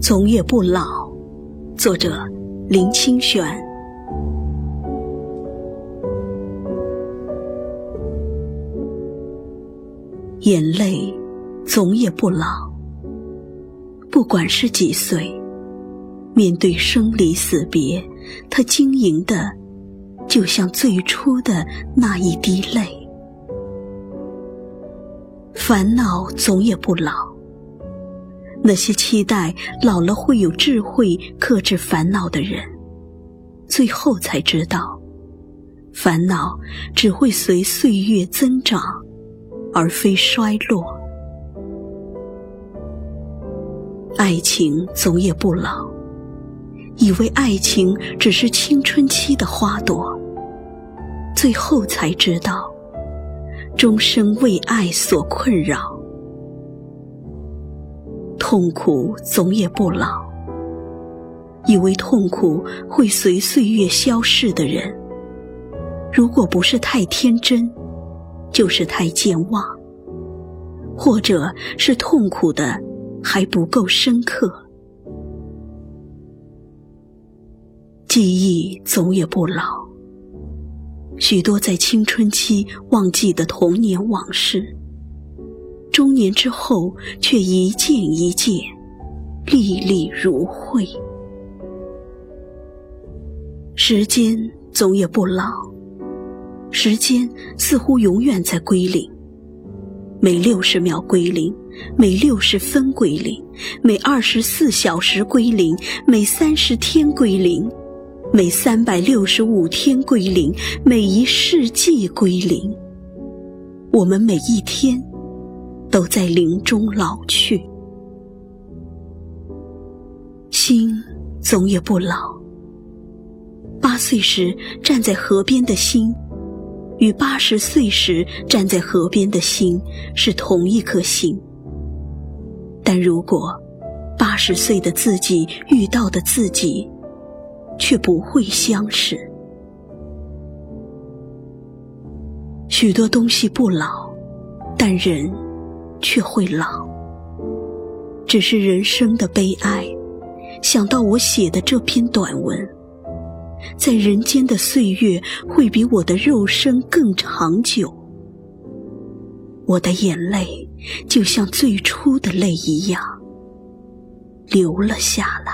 总也不老。作者：林清玄。眼泪总也不老。不管是几岁，面对生离死别，它晶莹的，就像最初的那一滴泪。烦恼总也不老。那些期待老了会有智慧克制烦恼的人，最后才知道，烦恼只会随岁月增长，而非衰落。爱情总也不老，以为爱情只是青春期的花朵，最后才知道，终生为爱所困扰。痛苦总也不老，以为痛苦会随岁月消逝的人，如果不是太天真，就是太健忘，或者是痛苦的还不够深刻。记忆总也不老，许多在青春期忘记的童年往事。中年之后，却一件一件，历历如绘。时间总也不老，时间似乎永远在归零，每六十秒归零，每六十分归零，每二十四小时归零，每三十天归零，每三百六十五天归零，每一世纪归零。我们每一天。都在林中老去，心总也不老。八岁时站在河边的心，与八十岁时站在河边的心是同一颗心。但如果八十岁的自己遇到的自己，却不会相识。许多东西不老，但人。却会老，只是人生的悲哀。想到我写的这篇短文，在人间的岁月会比我的肉身更长久，我的眼泪就像最初的泪一样流了下来。